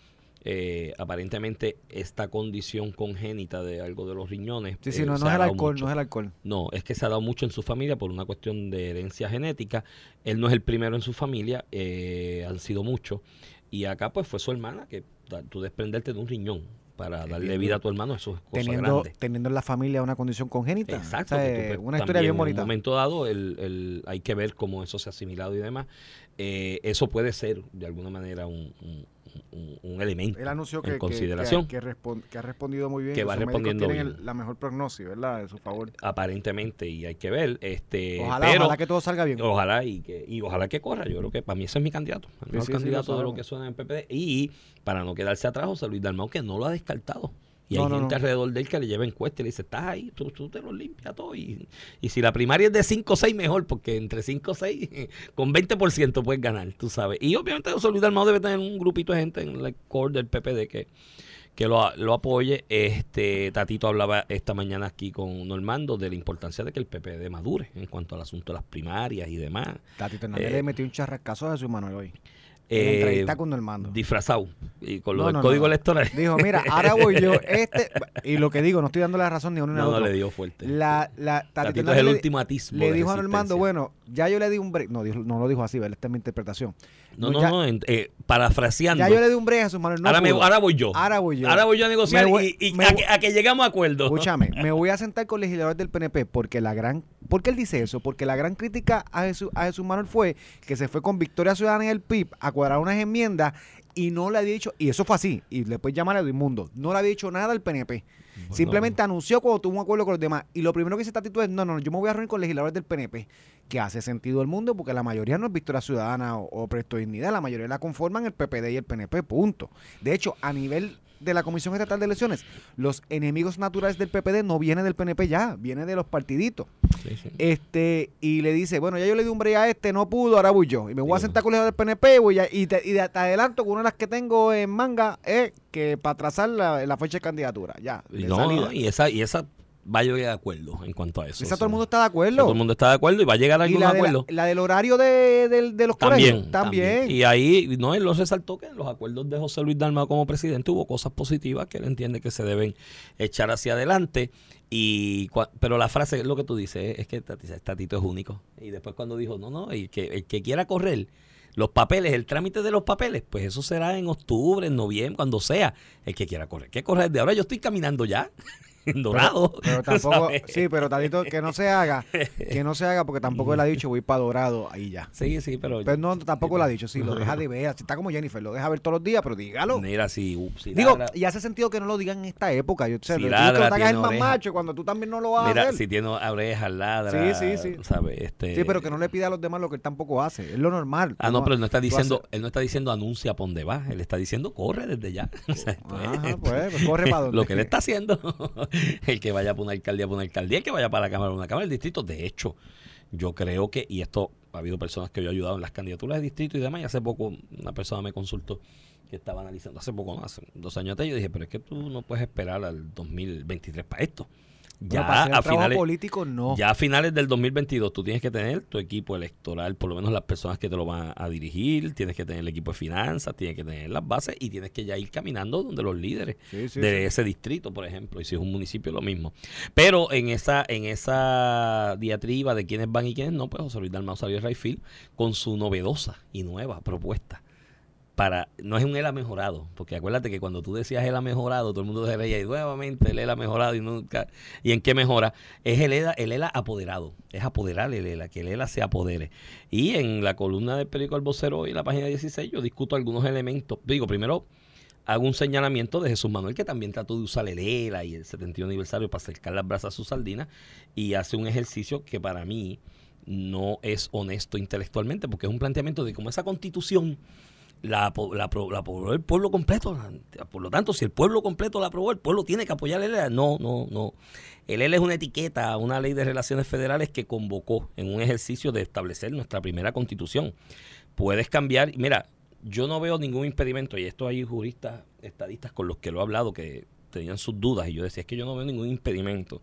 eh, aparentemente esta condición congénita de algo de los riñones. Sí, sí, eh, no, no es el alcohol, mucho. no es el alcohol. No, es que se ha dado mucho en su familia por una cuestión de herencia genética. Él no es el primero en su familia, eh, han sido muchos. Y acá pues fue su hermana, que tú desprenderte de un riñón para darle vida a tu hermano, eso es cosa Teniendo, grande. teniendo en la familia una condición congénita. Exacto. O sea, que tú, pues, una historia bien En bonita. un momento dado, el, el- hay que ver cómo eso se ha asimilado y demás. Eh, eso puede ser, de alguna manera, un, un- un- un elemento Él anunció en que, consideración. que, que respon- que ha respondido muy bien. Que va respondiendo tienen bien. el- la mejor prognosis, ¿verdad? De su favor. aparentemente, y hay que ver. este Ojalá, pero, ojalá que todo salga bien. Ojalá y que y ojalá que corra. Yo creo que para mí ese es mi candidato. El mejor sí, sí, lo candidato de lo que suena en PPD. Y para no quedarse atrás, José Luis Dalmau, que no lo ha descartado. Y No, hay no, gente no. alrededor de él que le lleva encuestas y le dice, estás ahí, tú, tú te lo limpias todo. Y, y si la primaria es de 5 o 6, mejor, porque entre 5 o 6, <laughs> con 20% puedes ganar, tú sabes. Y obviamente José Luis debe tener un grupito de gente en el core del PPD que, que lo, lo apoye. Este Tatito hablaba esta mañana aquí con Normando de la importancia de que el PPD madure en cuanto al asunto de las primarias y demás. Tatito Hernández Eh, le metió un charrascazo a Jesús Manuel hoy. Eh, entrevista con Normando. disfrazado y con lo No, del no, código no. electoral. Dijo, mira, ahora voy yo. <laughs> Este, y lo que digo, no estoy dando la razón ni a uno ni a No, le dio fuerte. La, la, Tatito Tatito es el le- ultimatismo. Le dijo a Normando, bueno, ya yo le di un break. No, no lo dijo así, ¿verdad? Esta es mi interpretación. No, no, ya, no, en- eh, parafraseando. ya yo le di un break a Jesús Manuel. No ahora, me- ahora voy yo. Ahora voy yo. Ahora voy yo a negociar voy- y, a, que, a que llegamos a acuerdo. Escúchame, <laughs> me voy a sentar con legisladores del PNP porque la gran, ¿por qué él dice eso? Porque la gran crítica a Jesús, a Jesús Manuel fue que se fue con Victoria Ciudadana y el PIB a cuadrar unas enmiendas y no le había dicho, y eso fue así, y le puedes llamar a Edmundo, no le había dicho nada al PNP. Simplemente anunció cuando tuvo un acuerdo con los demás. Y lo primero que dice Tatito es, no, no, yo me voy a reunir con legisladores del PNP, que hace sentido el mundo porque la mayoría no es Victoria Ciudadana o, o Presto Dignidad, la mayoría la conforman el PPD y el PNP, punto. De hecho, a nivel de la Comisión Estatal de Elecciones, los enemigos naturales del PPD no vienen del PNP ya, viene de los partiditos. Sí, sí. Este, y le dice, bueno, ya yo le di un break a este, no pudo, ahora voy yo. Y me voy a sentar con el del PNP voy a- y, te, y te- adelanto que una de las que tengo en manga es que para trazar la, la fecha de candidatura, ya, de no, salida. no, y esa, y esa va a llegar de acuerdo en cuanto a eso. Esa o todo el mundo está de acuerdo. Todo el mundo está de acuerdo y va a llegar a y algún la, de la, acuerdo. la del horario de, del- de los colegios, También, también. Y ahí, no, él lo resaltó que en los acuerdos de José Luis Dalmau como presidente hubo cosas positivas que él entiende que se deben echar hacia adelante. Y pero la frase es lo que tú dices, es que Tati- Tatito es único. Y después cuando dijo, no, no, el que, el que quiera correr, los papeles, el trámite de los papeles, pues eso será en octubre, en noviembre, cuando sea. El que quiera correr, que correr de ahora. Yo estoy caminando ya, <laughs> <laughs> dorado. Pero <laughs> tampoco, ¿sabes? sí, pero Tatito, que no se haga, que no se haga porque tampoco él ha dicho voy para Dorado, ahí ya. Sí, sí, pero. Pero no, tampoco lo ha dicho, sí, lo deja de ver, está como Jennifer, lo deja ver todos los días, pero dígalo. Mira, si, uh, si Digo, ladra- y hace sentido que no lo digan en esta época. Yo sé, Si ladra, que el más macho cuando tú también no lo vas a Mira, hacer. si tiene orejas, ladra. Sí, sí, sí. ¿sabes? Este, Sí, pero que no le pida a los demás lo que él tampoco hace. Es lo normal. Ah, no, pero él no está diciendo, él no está diciendo anuncia para dónde va, él está diciendo corre desde ya. <laughs> O sea, Ajá, pues, pues, corre para donde. Lo que él está haciendo, <laughs> el que vaya para una alcaldía, para una alcaldía, el que vaya para la Cámara, para una Cámara del Distrito. De hecho, yo creo que, y esto ha habido personas que yo he ayudado en las candidaturas de distrito y demás, y hace poco una persona me consultó que estaba analizando, hace poco, hace dos años atrás, yo dije, pero es que tú no puedes esperar al 2023 para esto. Bueno, Ya para hacer el a finales, político, no. ya a finales del 2022 tú tienes que tener tu equipo electoral, por lo menos las personas que te lo van a dirigir, tienes que tener el equipo de finanzas, tienes que tener las bases y tienes que ya ir caminando donde los líderes Sí, sí, de sí. ese distrito, por ejemplo, y si es un municipio lo mismo. Pero en esa en esa diatriba de quiénes van y quiénes no, pues José Luis Dalmau salió de Rayfield con su novedosa y nueva propuesta. Para, no es un él ha mejorado, porque acuérdate que cuando tú decías él ha mejorado, todo el mundo se reía y nuevamente el él ha mejorado y nunca. ¿Y en qué mejora? Es el ELA, el ELA apoderado, es apoderar el ELA, que el ELA se apodere. Y en la columna del periódico El Vocero y la página 16 yo discuto algunos elementos. Digo, primero hago un señalamiento de Jesús Manuel, que también trató de usar el ELA y el 71 aniversario para acercar las brasas a su sardina, y hace un ejercicio que para mí no es honesto intelectualmente, porque es un planteamiento de cómo esa constitución la, la, la aprobó el pueblo completo. Por lo tanto, si el pueblo completo la aprobó, el pueblo tiene que apoyar el ELA. No, no, no. El ELA es una etiqueta, una ley de relaciones federales que convocó en un ejercicio de establecer nuestra primera constitución. Puedes cambiar, mira, yo no veo ningún impedimento, y esto hay juristas, estadistas con los que lo he hablado que tenían sus dudas, y yo decía, es que yo no veo ningún impedimento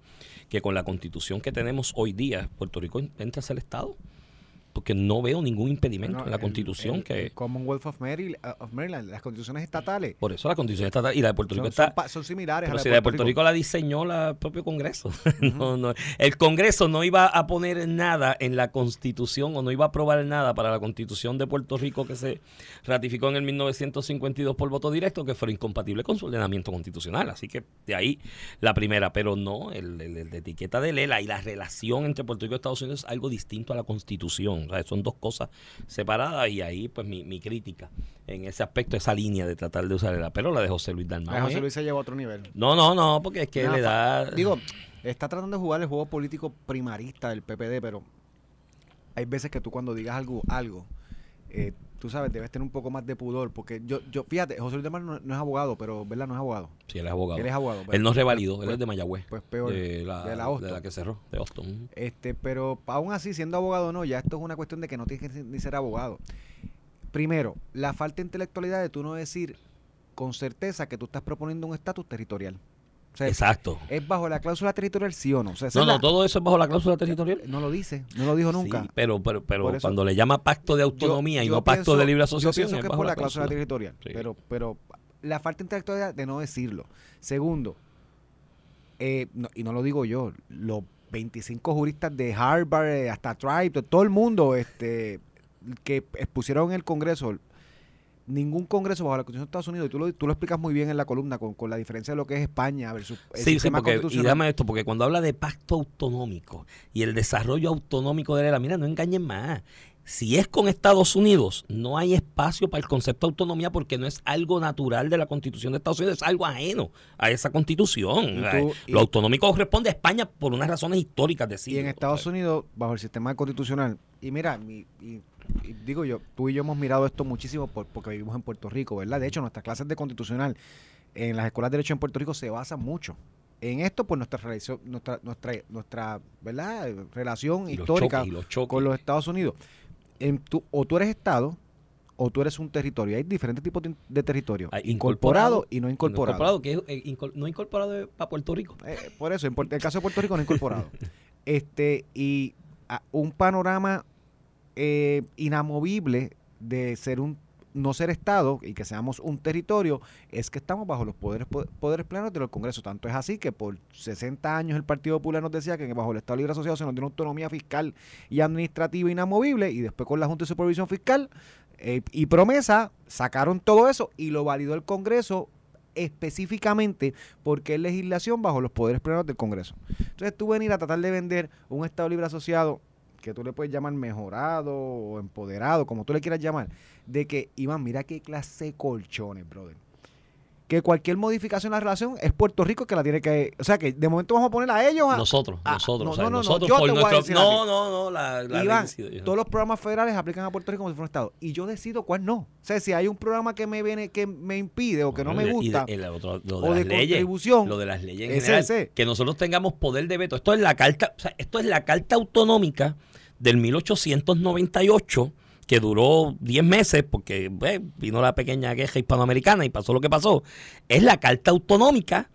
que con la constitución que tenemos hoy día, Puerto Rico entre a ser Estado. Porque no veo ningún impedimento en la el- constitución el- que... el Commonwealth of Maryland, of Maryland, las constituciones estatales Por eso la constitución estatal y la de Puerto Rico son, está... son pa- son similares Pero a la si la de Puerto Rico la diseñó la- el propio Congreso. <laughs> No, no. El Congreso no iba a poner nada en la Constitución o no iba a aprobar nada para la Constitución de Puerto Rico que se ratificó en el 1952 por voto directo que fuera incompatible con su ordenamiento constitucional. Así que de ahí la primera, pero no, el, el- el de etiqueta de Lela y la relación entre Puerto Rico y Estados Unidos es algo distinto a la Constitución. O sea, son dos cosas separadas y ahí pues mi, mi crítica en ese aspecto, esa línea de tratar de usar Lela. Pero la de José Luis Dalmau. José ¿eh? Luis se lleva a otro nivel. No, no, no, porque es que le da. Digo, está tratando de jugar el juego político primarista del PPD, pero hay veces que tú cuando digas algo, algo eh, tú sabes, debes tener un poco más de pudor, porque yo, yo fíjate, José Luis de Mar no, no es abogado, pero, ¿verdad? No es abogado. Sí, él es abogado. Él es abogado. Él no revalidó, él pues- es de Mayagüez. Pues peor, de la, de la Austin. de la que cerró, de Austin. Este, pero aún así, siendo abogado no, ya esto es una cuestión de que no tienes que ni ser abogado. Primero, la falta de intelectualidad de tú no decir con certeza que tú estás proponiendo un estatus territorial. O sea, Exacto. ¿es bajo la cláusula territorial sí o no? O sea, esa No, no, la- todo eso es bajo la cláusula territorial. no lo dice, no lo dijo nunca. Sí, pero pero, pero cuando le llama pacto de autonomía y Yo- no yo pacto pienso- de libre Yo asociación, pienso es que es bajo por la la cláusula cláusula. territorial, Sí. pero, pero la falta de intelectualidad de no decirlo. Segundo, eh, no- y no lo digo yo, los 25 juristas de Harvard, eh, hasta Tribe, todo el mundo este, que expusieron en el Congreso, ningún Congreso bajo la Constitución de Estados Unidos, y tú lo, tú lo explicas muy bien en la columna con, con la diferencia de lo que es España versus el Sí, sí, sistema porque, y constitucional. dame esto, porque cuando habla de pacto autonómico y el desarrollo autonómico de la mira, no engañen más. Si es con Estados Unidos, no hay espacio para el concepto de autonomía porque no es algo natural de la constitución de Estados Unidos, es algo ajeno a esa constitución. Y tú- Eh, y- Lo autonómico corresponde a España por unas razones históricas de Y en Estados Unidos, bajo el sistema constitucional, y mira, mi- y, y digo yo, tú y yo hemos mirado esto muchísimo por- porque vivimos en Puerto Rico, ¿verdad? De hecho, nuestras clases de constitucional en las escuelas de derecho en Puerto Rico se basan mucho en esto, por nuestra relación, nuestra, nuestra, nuestra ¿verdad? relación Y los histórica choques, y los choques. con los Estados Unidos. En tu- o tú eres Estado o tú eres un territorio. Hay diferentes tipos de, de territorio. Hay incorporado, incorporado y no incorporado. que es, eh, no incorporado para Puerto Rico. Eh, por eso, en el caso de Puerto Rico no incorporado. <laughs> este Y a- un panorama eh, inamovible de ser un no ser Estado y que seamos un territorio es que estamos bajo los poderes po- poderes plenos del Congreso. Tanto es así que por 60 años el Partido Popular nos decía que bajo el Estado Libre Asociado se nos dio una autonomía fiscal y administrativa inamovible y después con la Junta de Supervisión Fiscal eh, y promesa sacaron todo eso y lo validó el Congreso específicamente porque es legislación bajo los poderes plenos del Congreso. Entonces tú venir a tratar de vender un Estado Libre Asociado que tú le puedes llamar mejorado o empoderado, como tú le quieras llamar, de que, Iván, mira qué clase de colchones, brother. Que cualquier modificación en la relación es Puerto Rico que la tiene que... O sea, que de momento vamos a poner a ellos... A, Nosotros, nosotros, no, o sea, no, no, no, nosotros por nuestro... No, no, no, la, la Iván, todos los programas federales aplican a Puerto Rico como si fuera un Estado. Y yo decido cuál no. O sea, si hay un programa que me viene, que me impide o que no me y gusta... de- el otro- lo de o las de leyes, contribución, lo de las leyes en general, que nosotros tengamos poder de veto. Esto es la carta, o sea, esto es la carta autonómica del 1898 que duró 10 meses porque pues, vino la pequeña queja hispanoamericana y pasó lo que pasó. Es la carta autonómica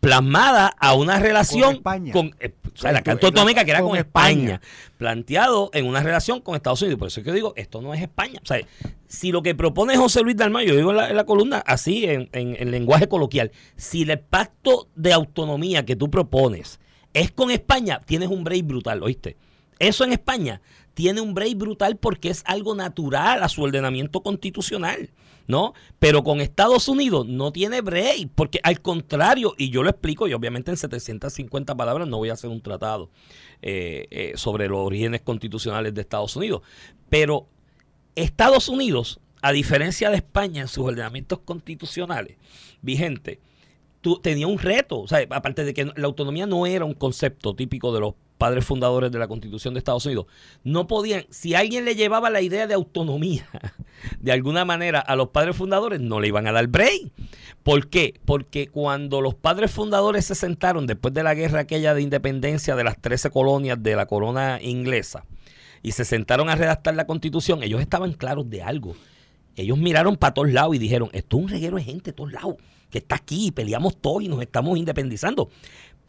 plasmada a una relación España. con eh, o sea, la Carta Autonómica que era con con España, España. planteado en una relación con Estados Unidos. Por eso es que yo digo, esto no es España. O sea, si lo que propone José Luis Dalmau, yo digo en la, en la columna así, en, en, en lenguaje coloquial, si el pacto de autonomía que tú propones es con España, tienes un break brutal, ¿oíste? Eso en España tiene un break brutal porque es algo natural a su ordenamiento constitucional, ¿no? Pero con Estados Unidos no tiene break, porque al contrario, y yo lo explico, y obviamente en 750 palabras no voy a hacer un tratado eh, eh, sobre los orígenes constitucionales de Estados Unidos, pero Estados Unidos, a diferencia de España en sus ordenamientos constitucionales vigentes, tenía un reto. O sea, aparte de que la autonomía no era un concepto típico de los padres fundadores de la Constitución de Estados Unidos, no podían, si alguien le llevaba la idea de autonomía <laughs> de alguna manera a los padres fundadores, no le iban a dar break. ¿Por qué? Porque cuando los padres fundadores se sentaron después de la guerra aquella de independencia de las 13 colonias de la corona inglesa y se sentaron a redactar la constitución, ellos estaban claros de algo. Ellos miraron para todos lados y dijeron, esto es un reguero de gente de todos lados, que está aquí, peleamos todos y nos estamos independizando.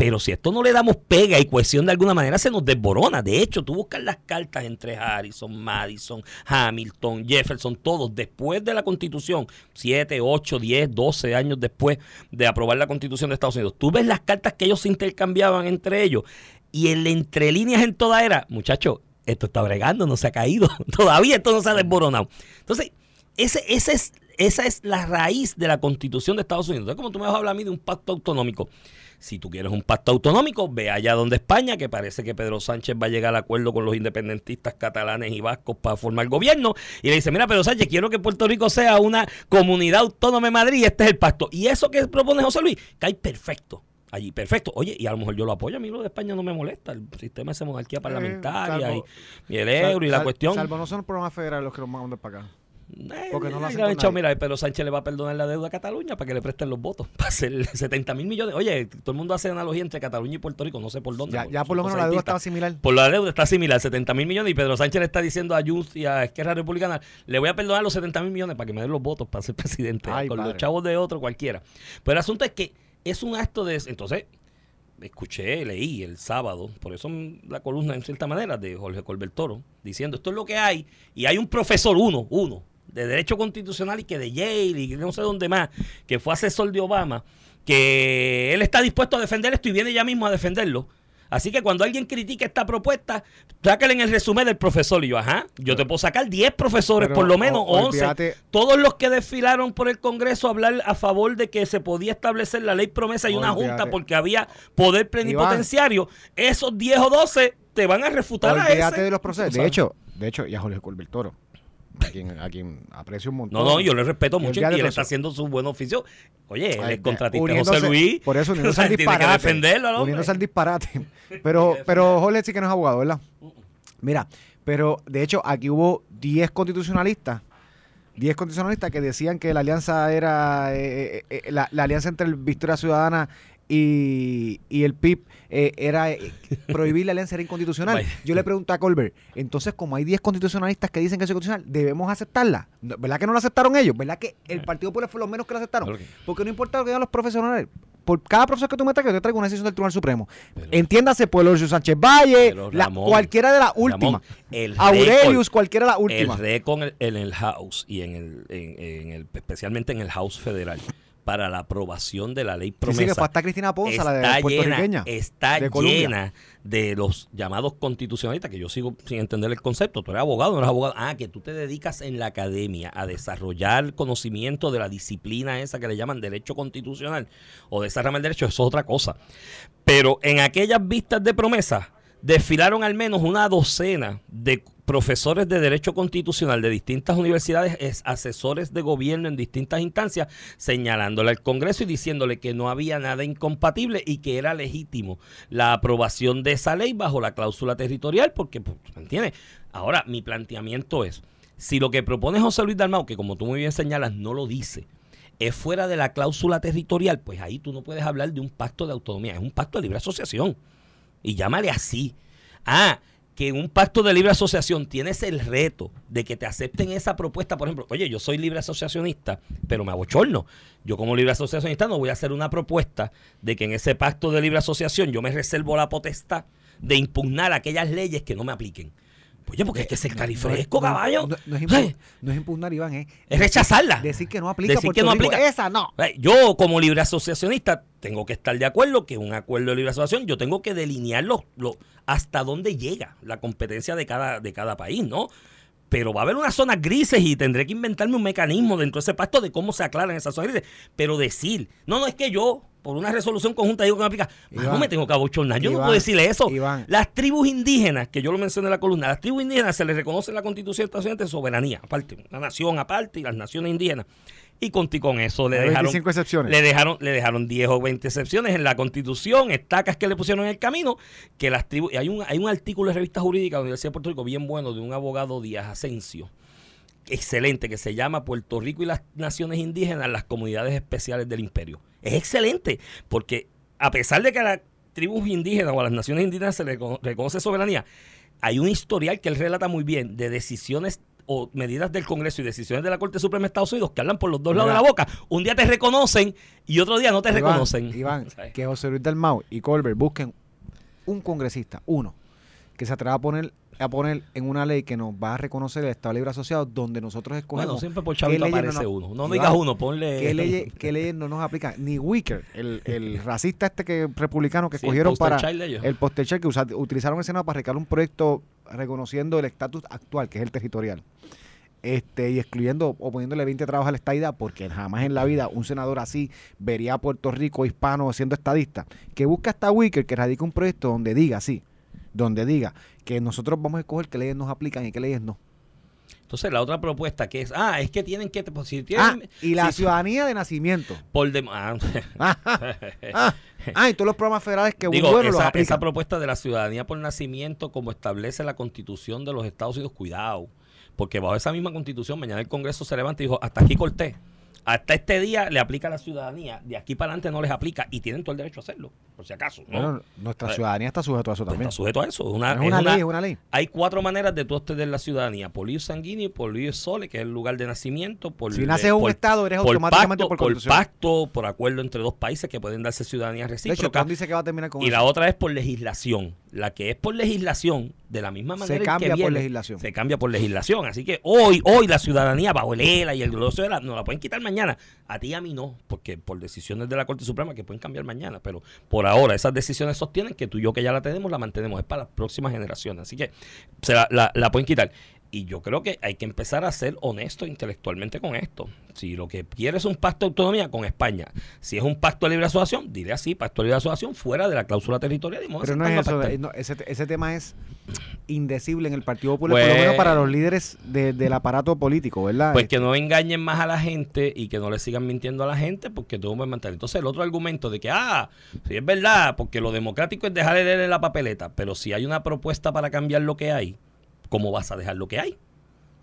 Pero si esto no le damos pega y cohesión de alguna manera, se nos desborona. De hecho, tú buscas las cartas entre Harrison, Madison, Hamilton, Jefferson, todos, después de la constitución, 7, 8, 10, 12 años después de aprobar la constitución de Estados Unidos, tú ves las cartas que ellos se intercambiaban entre ellos y en entre líneas en toda era, muchachos, esto está bregando, no se ha caído, <laughs> todavía esto no se ha desboronado. Entonces, ese, ese es, esa es la raíz de la constitución de Estados Unidos. Entonces, como tú me vas a hablar a mí de un pacto autonómico, si tú quieres un pacto autonómico, ve allá donde España, que parece que Pedro Sánchez va a llegar al acuerdo con los independentistas catalanes y vascos para formar gobierno, y le dice, mira, Pedro Sánchez, quiero que Puerto Rico sea una comunidad autónoma de Madrid, y este es el pacto. Y eso que propone José Luis, cae perfecto. Allí, perfecto. Oye, y a lo mejor yo lo apoyo, a mí lo de España no me molesta, el sistema de monarquía parlamentaria salvo- y, y el euro y la Sal- cuestión. Salvo no son los programas federales los que los mandan para acá. Eh, Porque no lo eh, hacen han nadie. mira, Pedro Sánchez le va a perdonar la deuda a Cataluña para que le presten los votos. <laughs> Para hacer 70 mil millones. Oye, todo el mundo hace analogía entre Cataluña y Puerto Rico, no sé por dónde. Ya, ya por lo menos la deuda estaba similar. Por la deuda está similar, 70 mil millones, y Pedro Sánchez le está diciendo a Junts y a Esquerra Republicana, le voy a perdonar los 70 mil millones para que me den los votos para ser <laughs> presidente, Ay, con padre. los chavos de otro cualquiera. Pero el asunto es que es un acto de... Entonces, escuché, leí el sábado, por eso la columna en cierta manera de Jorge Colbert Toro, diciendo esto es lo que hay, y hay un profesor, uno, uno, de Derecho Constitucional y que de Yale y que no sé dónde más, que fue asesor de Obama, que él está dispuesto a defender esto y viene ya mismo a defenderlo. Así que cuando alguien critique esta propuesta, sácale en el resumen del profesor. Y yo, ajá, yo te puedo sacar 10 profesores, Pero por lo menos, o- 11. olvídate- Todos los que desfilaron por el Congreso a hablar a favor de que se podía establecer la ley promesa y una junta porque había poder plenipotenciario, esos 10 o 12 te van a refutar a ese. de los procesos. De hecho, de hecho, y a Jorge Colbert Toro, a quien, a quien aprecio un montón. No, no, yo le respeto mucho y él está eso. haciendo su buen oficio. Oye, él es contratista José Luis. Por eso, uniéndose <laughs> al Tiene que disparate. defenderlo hombre. uniéndose al disparate. <laughs> Pero, pero Jorge sí que no es abogado, ¿verdad? Mira, pero de hecho aquí hubo 10 constitucionalistas. 10 constitucionalistas que decían que la alianza era eh, eh, eh, la, la alianza entre el Victoria Ciudadana y, y el PIB eh, era eh, prohibir la alianza era inconstitucional. <laughs> Vaya. Yo le pregunto a Colbert, entonces como hay 10 constitucionalistas que dicen que es constitucional, ¿debemos aceptarla? ¿Verdad que no la aceptaron ellos? ¿Verdad que el Partido Popular fue los menos que la aceptaron? Que- Porque no importa lo que digan los profesionales. Por cada profesor que tú me traigas, yo te traigo una decisión del Tribunal Supremo. Entiéndase, Pueblo de Sánchez Valle, Pero, la- Ramón, cualquiera de las últimas. el Aurelius, récord- cualquiera de las últimas. El récord en, en el House y en el, en, en el especialmente en el House federal para la aprobación de la ley Sí, promesa sí, que fue hasta Cristina Ponza, la está de puertorriqueña. llena, está de llena de los llamados constitucionalistas, que yo sigo sin entender el concepto. Tú eres abogado, no eres abogado. Ah, que tú te dedicas en la academia a desarrollar conocimiento de la disciplina esa que le llaman derecho constitucional o de esa rama del derecho, eso es otra cosa. Pero en aquellas vistas de promesa desfilaron al menos una docena de profesores de derecho constitucional de distintas universidades, es- asesores de gobierno en distintas instancias, señalándole al Congreso y diciéndole que no había nada incompatible y que era legítimo la aprobación de esa ley bajo la cláusula territorial, porque, pues, ¿me entiendes? Ahora, mi planteamiento es, si lo que propone José Luis Dalmau, que como tú muy bien señalas, no lo dice, es fuera de la cláusula territorial, pues ahí tú no puedes hablar de un pacto de autonomía, es un pacto de libre asociación. Y llámale así. Ah, que en un pacto de libre asociación tienes el reto de que te acepten esa propuesta, por ejemplo, oye, yo soy libre asociacionista, pero me abochorno. Yo como libre asociacionista no voy a hacer una propuesta de que en ese pacto de libre asociación yo me reservo la potestad de impugnar aquellas leyes que no me apliquen. Oye, porque es que ser carifresco, No, no, caballo. No, no es Ay, impu- no es impugnar, Iván, es, Es rechazarla. decir que no aplica. Decir que no aplica. Esa no. Eh, Yo, como libre asociacionista, tengo que estar de acuerdo que un acuerdo de libre asociación, yo tengo que delinear los- lo- hasta dónde llega la competencia de cada, de cada país, ¿no? Pero va a haber unas zonas grises y tendré que inventarme un mecanismo dentro de ese pacto de cómo se aclaran esas zonas grises. Pero decir, no, no es que yo, por una resolución conjunta, digo que no aplica. no me tengo que abochornar. Yo no puedo decirle eso. Iván. Las tribus indígenas, que yo lo mencioné en la columna, las tribus indígenas se les reconoce en la constitución estadounidense soberanía, aparte, una nación aparte y las naciones indígenas. Y con, con eso le dejaron 25 excepciones. le dejaron, le dejaron 10 o 20 excepciones en la constitución, estacas que le pusieron en el camino, que las tribus, y hay un, hay un artículo de revista jurídica de la Universidad de Puerto Rico bien bueno de un abogado Díaz Asensio, excelente, que se llama Puerto Rico y las naciones indígenas, las comunidades especiales del imperio. Es excelente, porque a pesar de que a las tribus indígenas o a las naciones indígenas se le recono- reconoce soberanía, hay un historial que él relata muy bien de decisiones o medidas del Congreso y decisiones de la Corte Suprema de Estados Unidos que hablan por los dos lados de la boca. Un día te reconocen y otro día no te Iván, reconocen. Iván, <laughs> que José Luis Dalmau y Colbert busquen un congresista, uno, que se atreva a poner a poner en una ley que nos va a reconocer el Estado Libre Asociado, donde nosotros escogemos Bueno, siempre por chavito aparece no- uno. No digas uno, ponle... qué leyes, qué leyes no nos aplican. Ni Wicker, el, el <laughs> racista este que republicano que Sí, escogieron el para el poster child que usa- utilizaron el Senado para recalar un proyecto reconociendo el estatus actual, que es el territorial. Este, y excluyendo o poniéndole 20 trabajos a la estadidad, porque jamás en la vida un senador así vería a Puerto Rico hispano siendo estadista. Que busca hasta Wicker que radica un proyecto donde diga, sí, donde diga que nosotros vamos a escoger qué leyes nos aplican y qué leyes no. Entonces, la otra propuesta que es, ah, es que tienen que, pues, si tienen, Ah, y la si- ciudadanía de nacimiento. por dem- ah, <laughs> Ah, ah, y todos los programas federales que Digo, bueno esa, esa propuesta de la ciudadanía por nacimiento, como establece la constitución de los Estados Unidos, cuidado, porque bajo esa misma constitución, mañana el Congreso se levanta y dijo, hasta aquí corté. Hasta este día le aplica a la ciudadanía, de aquí para adelante no les aplica y tienen todo el derecho a hacerlo, por si acaso. ¿no? Bueno, nuestra Eh, ciudadanía está sujeta a eso Pues también. está sujeto a eso. Es una, es es una una- ley, es una ley. Hay cuatro maneras de tú obtener la ciudadanía: por lío sanguíneo, por lío sole, que es el lugar de nacimiento, por Si naces en un estado, eres por automáticamente pacto, por pacto, por acuerdo entre dos países que pueden darse ciudadanía De hecho, recíproca. Dice que va a terminar con y eso. la otra es por legislación. La que es por legislación, de la misma manera Se que cambia por legislación. Se cambia por legislación. Así que hoy, hoy la ciudadanía bajo el ELA y el gloso de la, nos la pueden quitar mañana. A ti y a mí no, porque por decisiones de la Corte Suprema que pueden cambiar mañana. Pero por ahora esas decisiones sostienen que tú y yo que ya la tenemos, la mantenemos. Es para las próximas generaciones. Así que se la, la- la pueden quitar. Y yo creo que hay que empezar a ser honesto intelectualmente con esto. Si lo que quieres es un pacto de autonomía con España, si es un pacto de libre asociación, dile así, pacto de libre asociación fuera de la cláusula territorial. y Pero no es eso, eh, no, ese, ese tema es indecible en el Partido Popular, por Pues- lo menos para los líderes de- del aparato político, ¿verdad? Pues que no engañen más a la gente y que no le sigan mintiendo a la gente porque todo va a mantener. Entonces el otro argumento de que, ah, sí es verdad, porque lo democrático es dejar de leer en la papeleta, pero si hay una propuesta para cambiar lo que hay, ¿cómo vas a dejar lo que hay?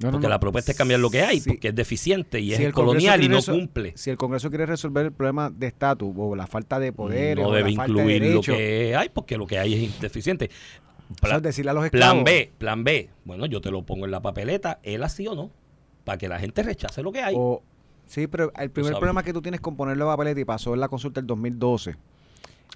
No, Porque no. la propuesta es cambiar lo que hay, Sí. porque es deficiente y Si es colonial y no cumple. Si el Congreso quiere resolver el problema de estatus o la falta de poder no o debe la falta de incluir lo que hay porque lo que hay es deficiente. o sea, Plan, decirle a los plan B, plan B. Bueno, yo te lo pongo en la papeleta, él así o no, para que la gente rechace lo que hay. o- sí, pero el primer problema que tú tienes con ponerlo en la papeleta y pasó en la consulta del 2012.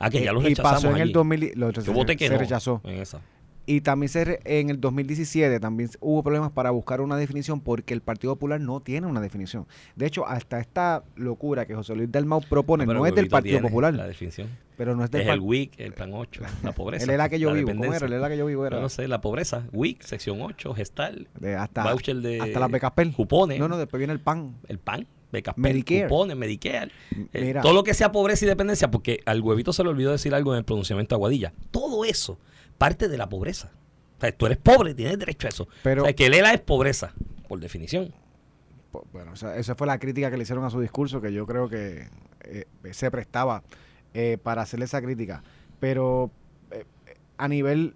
ah, que ya lo eh, y rechazamos pasó en el allí. 2000, lo Yo voté que se no rechazó. en esa. Y también se re- en el 2017 también hubo problemas para buscar una definición porque el Partido Popular no tiene una definición. De hecho, hasta esta locura que José Luis Dalmau propone no es del Partido Popular, La definición. pero no es del Es el WIC, el plan 8, la <laughs> pobreza. Él es la que yo la vivo. ¿Cómo era? Que yo vivo. Era. Yo no sé, la pobreza. WIC, sección 8, gestal, De hasta, voucher de hasta las becas PEL. cupones. No, no, después viene el PAN. el PAN, becas Medicare. cupones, Medicare. Eh, Mira. todo lo que sea pobreza y dependencia, porque al huevito se le olvidó decir algo en el pronunciamiento de Aguadilla. Todo eso parte de la pobreza. O sea, tú eres pobre, tienes derecho a eso. Pero- o sea, que el ELA es pobreza, por definición. Po- Bueno, o sea, esa fue la crítica que le hicieron a su discurso, que yo creo que eh, se prestaba eh, para hacerle esa crítica. Pero eh, a nivel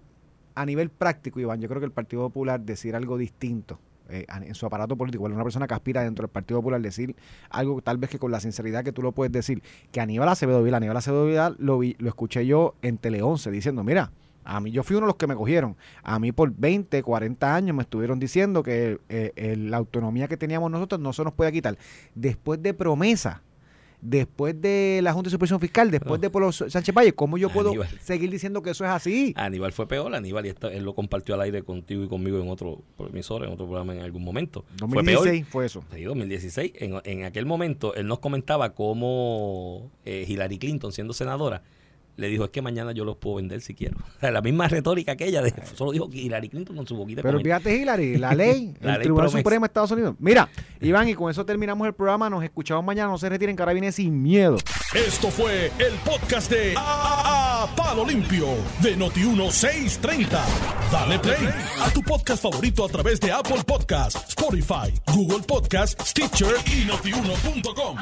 a nivel práctico, Iván, yo creo que el Partido Popular decir algo distinto eh, en su aparato político, una persona que aspira dentro del Partido Popular decir algo tal vez que con la sinceridad que tú lo puedes decir, que Aníbal Acevedo Vila, Aníbal Acevedo Vila lo, vi- lo escuché yo en Tele 11 diciendo, mira, A mí, yo fui uno de los que me cogieron. A mí por 20, 40 años me estuvieron diciendo que eh, eh, la autonomía que teníamos nosotros no se nos puede quitar. Después de promesa, después de la Junta de Supervisión Fiscal, después Oh. de Polo Sánchez Valle, ¿cómo yo puedo Aníbal. seguir diciendo que eso es así? Aníbal fue peor, Aníbal, y esto- él lo compartió al aire contigo y conmigo en otro emisor, en otro programa en algún momento. fue peor. 2016 fue eso. Sí, 2016. En, en aquel momento, él nos comentaba cómo eh, Hillary Clinton, siendo senadora, le dijo, es que mañana yo los puedo vender si quiero. <laughs> O sea, la misma retórica que ella, de- solo dijo que Hillary Clinton con su boquita. Pero fíjate, Hillary, la ley, <laughs> La el ley Tribunal promesa. Supremo de Estados Unidos. Mira, <laughs> Iván, y con eso terminamos el programa. Nos escuchamos mañana. No se retiren, que ahora viene sin miedo. Esto fue el podcast de A, A- Palo Limpio de Noti1630. Dale play a tu podcast favorito a través de Apple Podcasts, Spotify, Google Podcasts, Stitcher y notiuno.com.